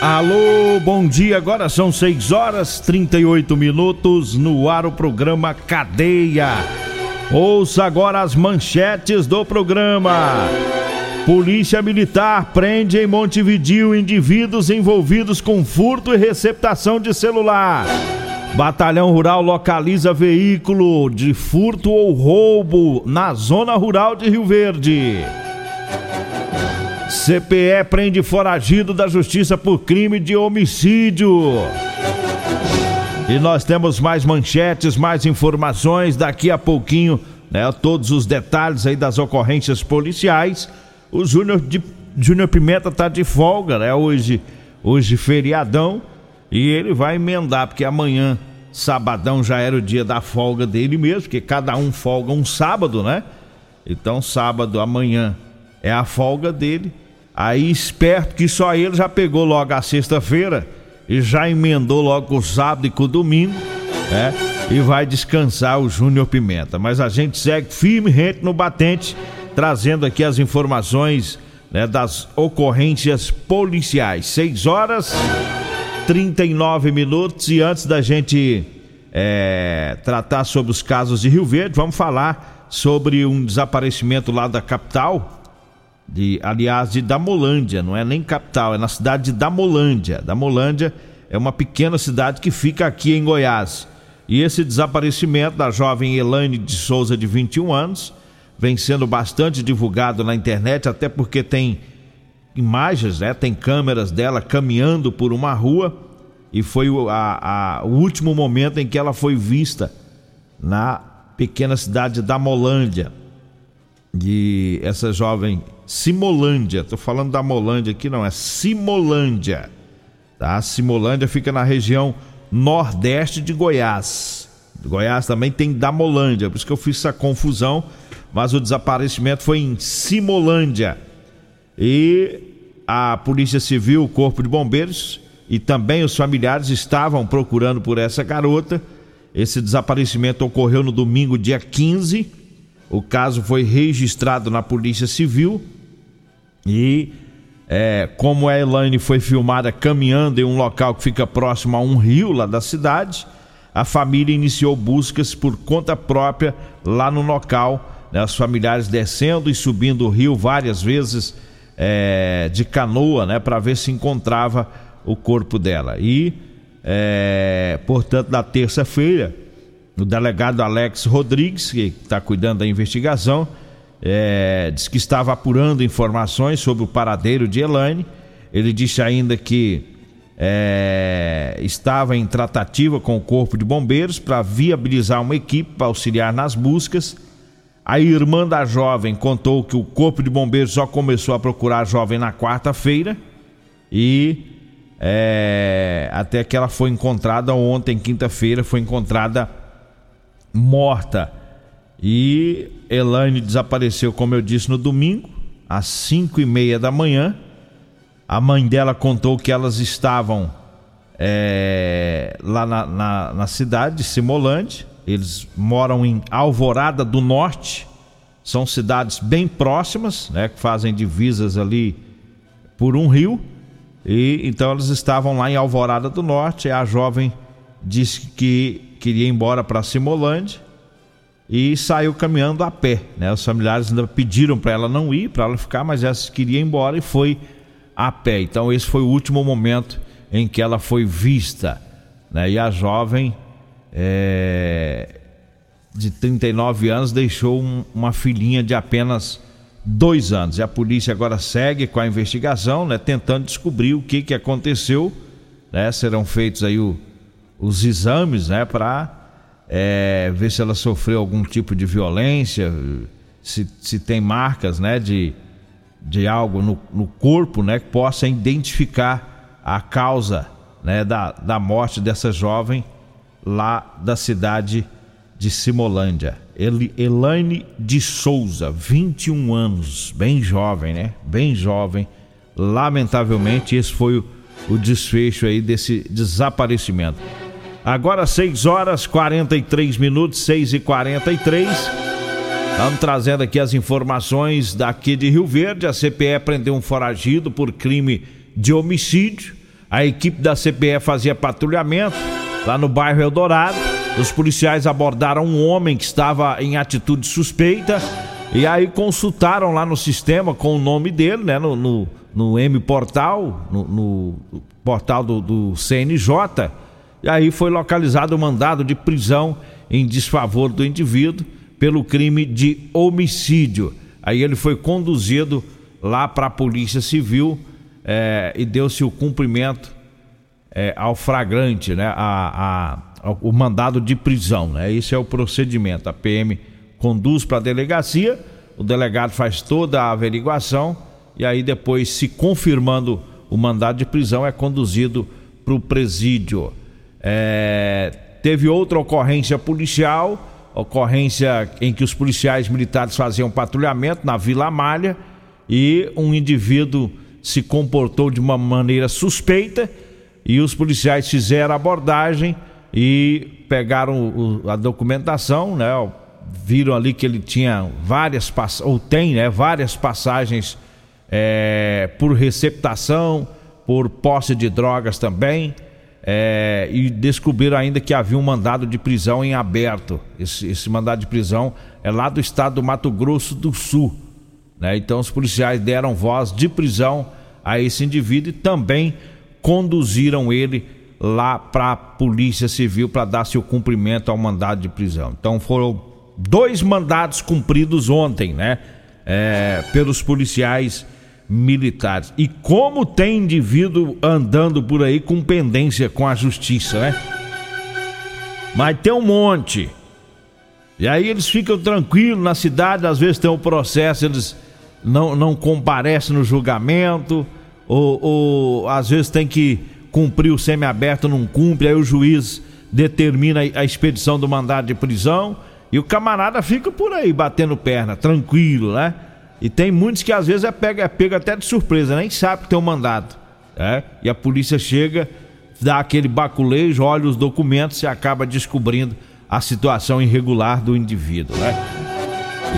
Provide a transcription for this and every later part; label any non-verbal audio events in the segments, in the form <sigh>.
Alô, bom dia. Agora são 6 horas 38 minutos no ar o programa Cadeia. Ouça agora as manchetes do programa. Polícia Militar prende em Montevidil indivíduos envolvidos com furto e receptação de celular. Batalhão Rural localiza veículo de furto ou roubo na zona rural de Rio Verde. CPE prende foragido da justiça por crime de homicídio. E nós temos mais manchetes, mais informações daqui a pouquinho, né? Todos os detalhes aí das ocorrências policiais. O Júnior de Júnior Pimenta tá de folga, né? Hoje, hoje feriadão, e ele vai emendar porque amanhã, sabadão já era o dia da folga dele mesmo, porque cada um folga um sábado, né? Então sábado amanhã é a folga dele. Aí esperto que só ele já pegou logo a sexta-feira e já emendou logo o sábado e com o domingo, né? E vai descansar o Júnior Pimenta. Mas a gente segue firme rente no batente, trazendo aqui as informações né, das ocorrências policiais. 6 horas 39 minutos e antes da gente é, tratar sobre os casos de Rio Verde, vamos falar sobre um desaparecimento lá da capital de, aliás, de Damolândia, não é nem capital, é na cidade de Damolândia. Damolândia é uma pequena cidade que fica aqui em Goiás. E esse desaparecimento da jovem Elaine de Souza, de 21 anos, vem sendo bastante divulgado na internet, até porque tem imagens, né? tem câmeras dela caminhando por uma rua e foi a, a, o último momento em que ela foi vista na pequena cidade de Damolândia. E essa jovem Simolândia, tô falando da Molândia aqui, não, é Simolândia. Tá? Simolândia fica na região nordeste de Goiás. Goiás também tem Damolândia, por isso que eu fiz essa confusão, mas o desaparecimento foi em Simolândia. E a Polícia Civil, o Corpo de Bombeiros e também os familiares estavam procurando por essa garota. Esse desaparecimento ocorreu no domingo, dia 15. O caso foi registrado na Polícia Civil e é, como a Elaine foi filmada caminhando em um local que fica próximo a um rio lá da cidade, a família iniciou buscas por conta própria lá no local. Né, os familiares descendo e subindo o rio várias vezes é, de canoa, né, para ver se encontrava o corpo dela. E, é, portanto, na terça-feira, o delegado Alex Rodrigues, que está cuidando da investigação, é, disse que estava apurando informações sobre o paradeiro de Elaine. Ele disse ainda que é, estava em tratativa com o Corpo de Bombeiros para viabilizar uma equipe para auxiliar nas buscas. A irmã da jovem contou que o Corpo de Bombeiros só começou a procurar a jovem na quarta-feira e é, até que ela foi encontrada ontem, quinta-feira, foi encontrada morta. E Elaine desapareceu, como eu disse, no domingo, às cinco e meia da manhã. A mãe dela contou que elas estavam é, lá na, na, na, cidade de Simolande. Eles moram em Alvorada do Norte. São cidades bem próximas, né, que fazem divisas ali por um rio. E então elas estavam lá em Alvorada do Norte. A jovem disse que queria ir embora para Simolande e saiu caminhando a pé. Né? Os familiares ainda pediram para ela não ir, para ela ficar, mas ela queria ir embora e foi a pé. Então esse foi o último momento em que ela foi vista. Né? E a jovem é, de 39 anos deixou um, uma filhinha de apenas dois anos. E a polícia agora segue com a investigação, né? tentando descobrir o que, que aconteceu. Né? Serão feitos aí o, os exames né? para é, ver se ela sofreu algum tipo de violência, se, se tem marcas né? de, de algo no, no corpo né? que possa identificar a causa né? da, da morte dessa jovem lá da cidade de Simolândia. Ele, Elaine de Souza, 21 anos, bem jovem, né? Bem jovem. Lamentavelmente, esse foi o, o desfecho aí desse desaparecimento. Agora 6 horas 43 minutos, 6 e 43 Estamos trazendo aqui as informações daqui de Rio Verde. A CPE prendeu um foragido por crime de homicídio. A equipe da CPE fazia patrulhamento lá no bairro Eldorado. Os policiais abordaram um homem que estava em atitude suspeita e aí consultaram lá no sistema com o nome dele, né? No, no, no M Portal, no, no portal do, do, CNJ. E aí foi localizado o mandado de prisão em desfavor do indivíduo pelo crime de homicídio. Aí ele foi conduzido lá para a Polícia Civil é, e deu-se o cumprimento é, ao flagrante, né? A, a, o mandado de prisão, né? Esse é o procedimento. A PM conduz para a delegacia, o delegado faz toda a averiguação e aí depois, se confirmando o mandado de prisão, é conduzido para o presídio. É, teve outra ocorrência policial, ocorrência em que os policiais militares faziam patrulhamento na Vila Malha e um indivíduo se comportou de uma maneira suspeita e os policiais fizeram a abordagem e pegaram a documentação, né? Viram ali que ele tinha várias ou tem, né? Várias passagens é, por receptação, por posse de drogas também. É, e descobriram ainda que havia um mandado de prisão em aberto. Esse, esse, mandado de prisão é lá do estado do Mato Grosso do Sul. Né? Então os policiais deram voz de prisão a esse indivíduo e também conduziram ele lá para a Polícia Civil para dar seu cumprimento ao mandado de prisão. Então foram dois mandados cumpridos ontem, né? É, pelos policiais militares. E como tem indivíduo andando por aí com pendência com a justiça, né? Mas tem um monte. E aí eles ficam tranquilos na cidade, às vezes tem um processo, eles não, não comparecem no julgamento ou, ou às vezes tem que cumprir o semiaberto, não cumpre, aí o juiz determina a expedição do mandado de prisão e o camarada fica por aí batendo perna, tranquilo, né? E tem muitos que às vezes é pega, é pega até de surpresa, nem sabe que tem um mandado, né? E a polícia chega, dá aquele baculejo, olha os documentos e acaba descobrindo a situação irregular do indivíduo, né?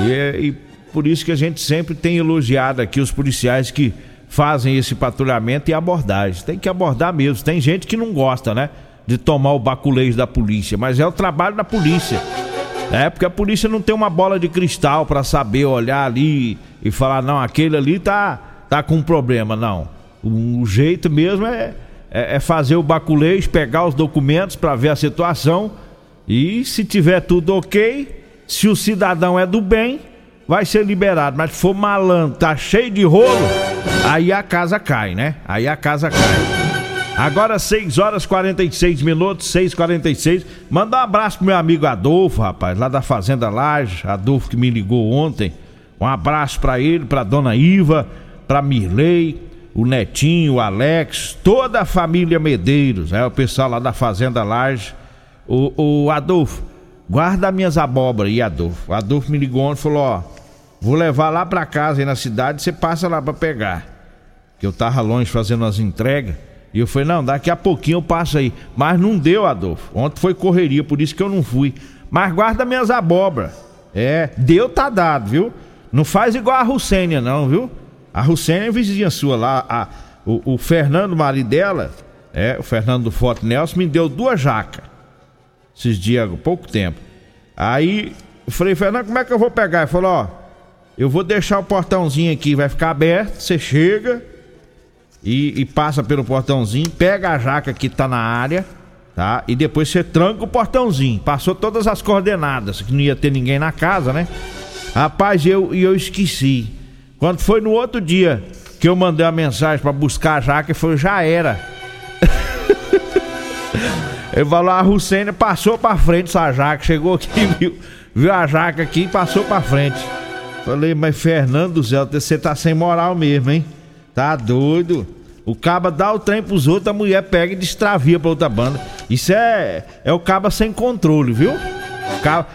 E, é, e por isso que a gente sempre tem elogiado aqui os policiais que fazem esse patrulhamento e abordagem. Tem que abordar mesmo. Tem gente que não gosta, né? De tomar o baculejo da polícia, mas é o trabalho da polícia. É porque a polícia não tem uma bola de cristal para saber olhar ali e falar não, aquele ali tá tá com um problema, não. O, jeito mesmo é, é, é fazer o baculejo, pegar os documentos para ver a situação e se tiver tudo ok, se o cidadão é do bem, vai ser liberado. Mas se for malandro, tá cheio de rolo, aí a casa cai, né? Aí a casa cai. Agora 6 horas 46 minutos, 6 46 Manda um abraço pro meu amigo Adolfo, rapaz, lá da Fazenda Laje. Adolfo que me ligou ontem. Um abraço para ele, pra dona Iva, pra Mirley, o Netinho, o Alex, toda a família Medeiros, é o pessoal lá da Fazenda Laje. O, o Adolfo, guarda minhas abóboras aí, Adolfo. O Adolfo me ligou ontem e falou: Ó, vou levar lá pra casa aí na cidade, você passa lá pra pegar. Que eu tava longe fazendo as entregas. E eu falei: Não, daqui a pouquinho eu passo aí. Mas não deu, Adolfo. Ontem foi correria, por isso que eu não fui. Mas guarda minhas abóboras. É, deu tá dado, viu? Não faz igual a Russênia, não, viu? A Russênia é vizinha sua lá. A, o, o Fernando, marido dela, é, o Fernando do Forte Nelson, me deu duas jacas esses dias, pouco tempo. Aí eu falei, Fernando, como é que eu vou pegar? Ele falou, ó, eu vou deixar o portãozinho aqui, vai ficar aberto, você chega, e, e passa pelo portãozinho, pega a jaca que tá na área, tá? E depois você tranca o portãozinho. Passou todas as coordenadas, que não ia ter ninguém na casa, né? Rapaz, eu, eu esqueci. Quando foi no outro dia que eu mandei a mensagem para buscar a jaca, foi já era. <laughs> Ele falou, a Rucena passou pra frente essa jaca, chegou aqui, <laughs> viu, viu a jaca aqui e passou pra frente. Falei, mas Fernando do céu, você tá sem moral mesmo, hein? Tá doido? O caba dá o trem pros outros, a mulher pega e destravia pra outra banda. Isso é, é o caba sem controle, viu? Caba,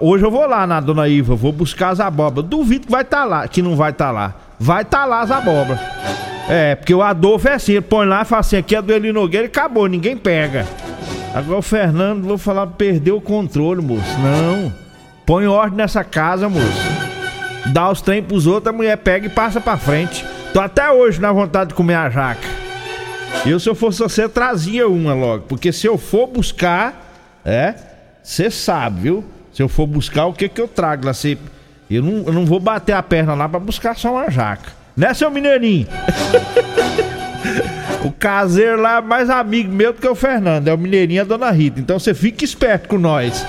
hoje eu vou lá na dona Iva, vou buscar as abóboras. Duvido que vai estar tá lá, que não vai estar tá lá. Vai estar tá lá as abóboras. É, porque o Adolfo é assim, ele põe lá e fala assim, aqui é do Eli Nogueira e acabou, ninguém pega. Agora o Fernando, vou falar, perdeu o controle, moço. Não. Põe ordem nessa casa, moço. Dá os trem pros outros, a mulher pega e passa pra frente. Tô até hoje na vontade de comer a jaca. Eu, se eu fosse você, trazia uma logo. Porque se eu for buscar, é, você sabe, viu? Se eu for buscar, o que que eu trago lá? Cê, eu, não, eu não vou bater a perna lá pra buscar só uma jaca. Né, seu mineirinho? <laughs> o caseiro lá é mais amigo meu do que o Fernando. É o mineirinho e a dona Rita. Então você fica esperto com nós.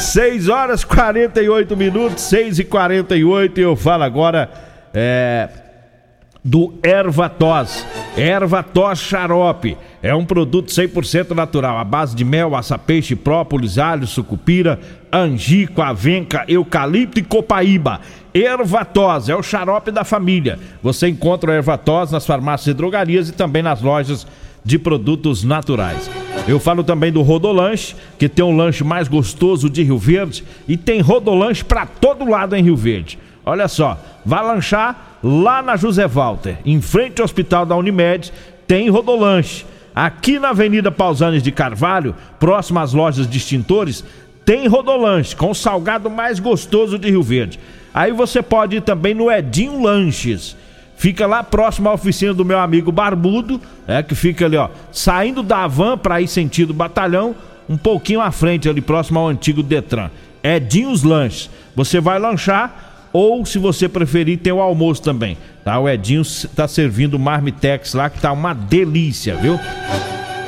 6 horas 48 minutos, 6 e 48 e eu falo agora é, do Ervatos. Ervatos Xarope é um produto 100% natural, à base de mel, açapeixe, própolis, alho, sucupira, angico, avenca, eucalipto e copaíba. Ervatos é o xarope da família. Você encontra o Ervatos nas farmácias e drogarias e também nas lojas de produtos naturais. Eu falo também do Rodolanche, que tem um lanche mais gostoso de Rio Verde e tem Rodolanche para todo lado em Rio Verde. Olha só, vai lanchar lá na José Walter, em frente ao Hospital da Unimed, tem Rodolanche. Aqui na Avenida Pausanes de Carvalho, próximo às lojas de extintores, tem Rodolanche, com o salgado mais gostoso de Rio Verde. Aí você pode ir também no Edinho Lanches. Fica lá próximo à oficina do meu amigo Barbudo, é que fica ali, ó, saindo da van para ir sentido batalhão, um pouquinho à frente ali próximo ao antigo Detran. Edinhos Lanches. Você vai lanchar ou se você preferir tem o almoço também, tá? O Edinho tá servindo marmitex lá que tá uma delícia, viu?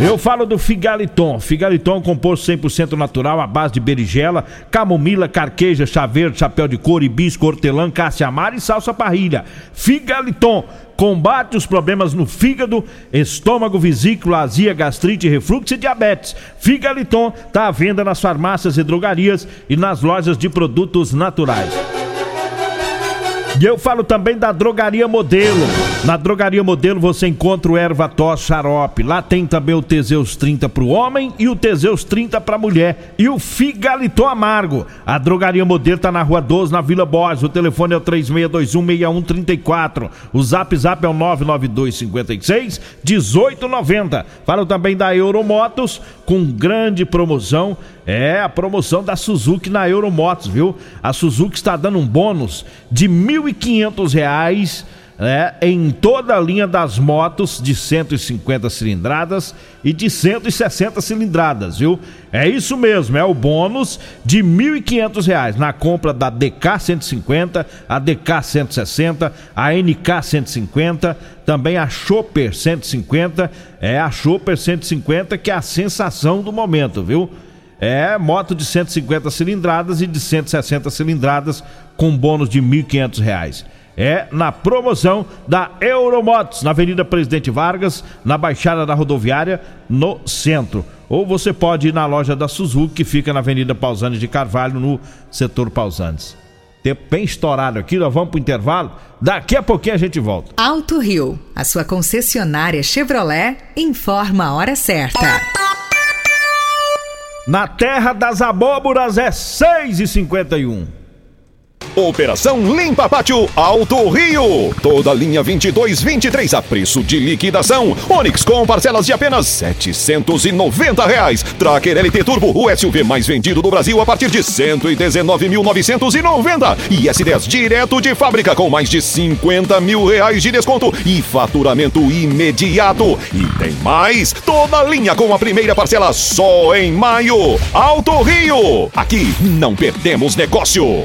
Eu falo do Figaliton. Figaliton composto 100% natural, à base de berigela, camomila, carqueja, chá verde, chapéu de couro, hibisco, hortelã, caça-amara e salsa parrilha. Figaliton combate os problemas no fígado, estômago, vesícula, azia, gastrite, refluxo e diabetes. Figaliton está à venda nas farmácias e drogarias e nas lojas de produtos naturais. E eu falo também da Drogaria Modelo. Na Drogaria Modelo você encontra o Erva Tos Xarope. Lá tem também o Teseus 30 para o homem e o Teseus 30 para a mulher. E o Figaliton Amargo. A Drogaria Modelo está na Rua 12, na Vila Borges. O telefone é o 36216134. O Zap Zap é o 99256 1890. Falo também da Euromotos com grande promoção é a promoção da Suzuki na Euromotos, viu? A Suzuki está dando um bônus de R$ 1.500 né, em toda a linha das motos de 150 cilindradas e de 160 cilindradas, viu? É isso mesmo, é o bônus de R$ 1.500 na compra da DK 150, a DK 160, a NK 150, também a Chopper 150, é a Chopper 150 que é a sensação do momento, viu? É moto de 150 cilindradas e de 160 cilindradas com bônus de R$ 1.500. É na promoção da Euromotos, na Avenida Presidente Vargas, na Baixada da Rodoviária, no centro. Ou você pode ir na loja da Suzuki, que fica na Avenida Pausanes de Carvalho, no setor Pausanes. Tempo bem estourado aqui, nós vamos para o intervalo. Daqui a pouquinho a gente volta. Alto Rio, a sua concessionária Chevrolet, informa a hora certa. Na terra das abóboras é 6 e 51 Operação Limpa Pátio Alto Rio. Toda linha 22 23 a preço de liquidação. Onix com parcelas de apenas 790 reais. Tracker LT Turbo, o SUV mais vendido do Brasil a partir de 119.990. E S10 direto de fábrica com mais de 50 mil reais de desconto e faturamento imediato. E tem mais, toda linha com a primeira parcela só em maio. Alto Rio. Aqui não perdemos negócio.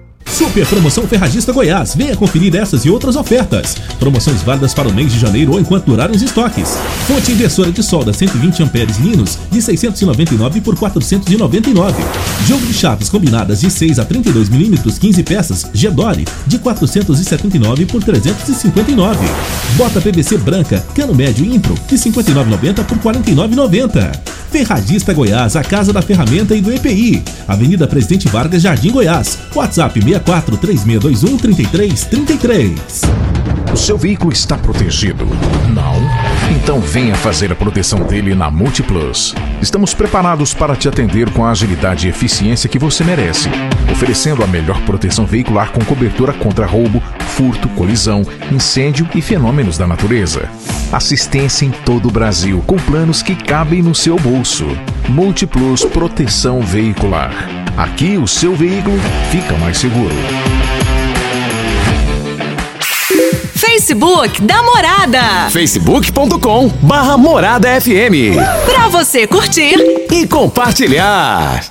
Super Promoção Ferragista Goiás. Venha conferir essas e outras ofertas. Promoções válidas para o mês de janeiro ou enquanto durarem os estoques. Fonte inversora de solda 120 amperes Linus de 699 por 499. Jogo de chaves combinadas de 6 a 32 milímetros 15 peças Gedore de 479 por 359. Bota PVC branca cano médio Impro de 59,90 por 49,90. Ferragista Goiás, a casa da ferramenta e do EPI. Avenida Presidente Vargas, Jardim Goiás. WhatsApp 64 3621 3333. O seu veículo está protegido? Não? Então venha fazer a proteção dele na Multiplus. Estamos preparados para te atender com a agilidade e eficiência que você merece, oferecendo a melhor proteção veicular com cobertura contra roubo, furto, colisão, incêndio e fenômenos da natureza. Assistência em todo o Brasil, com planos que cabem no seu bolso. Múltiplos Proteção Veicular. Aqui o seu veículo fica mais seguro. Facebook da Morada. facebook.com barra Morada FM. Pra você curtir e compartilhar.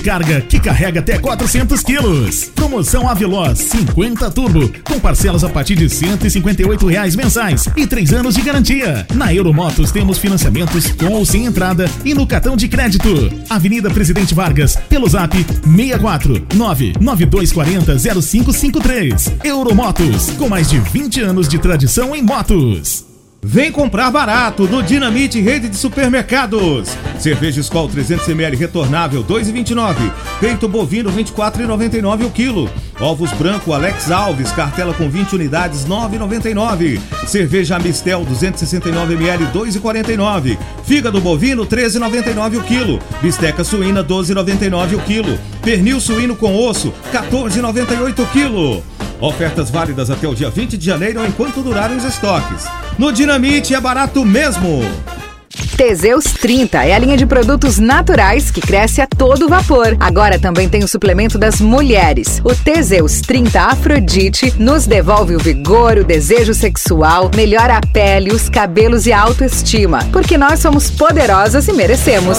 carga que carrega até 400 quilos. Promoção Aveloz 50 Turbo, com parcelas a partir de 158 reais mensais e 3 anos de garantia. Na Euromotos temos financiamentos com ou sem entrada e no cartão de crédito. Avenida Presidente Vargas, pelo zap 64 99240 0553. Euromotos, com mais de 20 anos de tradição em motos. Vem comprar barato no Dinamite Rede de Supermercados. Cerveja Skol 300ml retornável 2,29. Peito bovino 24,99 o quilo. Ovos branco Alex Alves, cartela com 20 unidades 9,99. Cerveja Amistel 269ml 2,49. Fígado bovino 13,99 o quilo. Bisteca suína 12,99 o quilo. Pernil suíno com osso 14,98 o quilo. Ofertas válidas até o dia 20 de janeiro enquanto durarem os estoques. No Dinamite é barato mesmo! Teseus 30 é a linha de produtos naturais que cresce a todo vapor. Agora também tem o suplemento das mulheres. O Teseus 30 Afrodite nos devolve o vigor, o desejo sexual, melhora a pele, os cabelos e a autoestima. Porque nós somos poderosas e merecemos.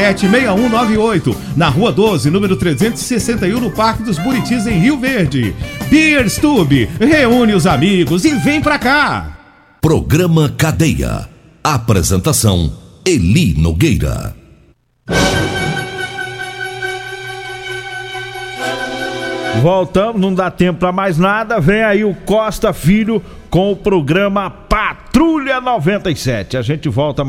6198, na Rua 12, número 361, no Parque dos Buritis, em Rio Verde. Beer Stube, reúne os amigos e vem pra cá! Programa Cadeia. Apresentação: Eli Nogueira. Voltamos, não dá tempo para mais nada. Vem aí o Costa Filho com o programa Patrulha 97. A gente volta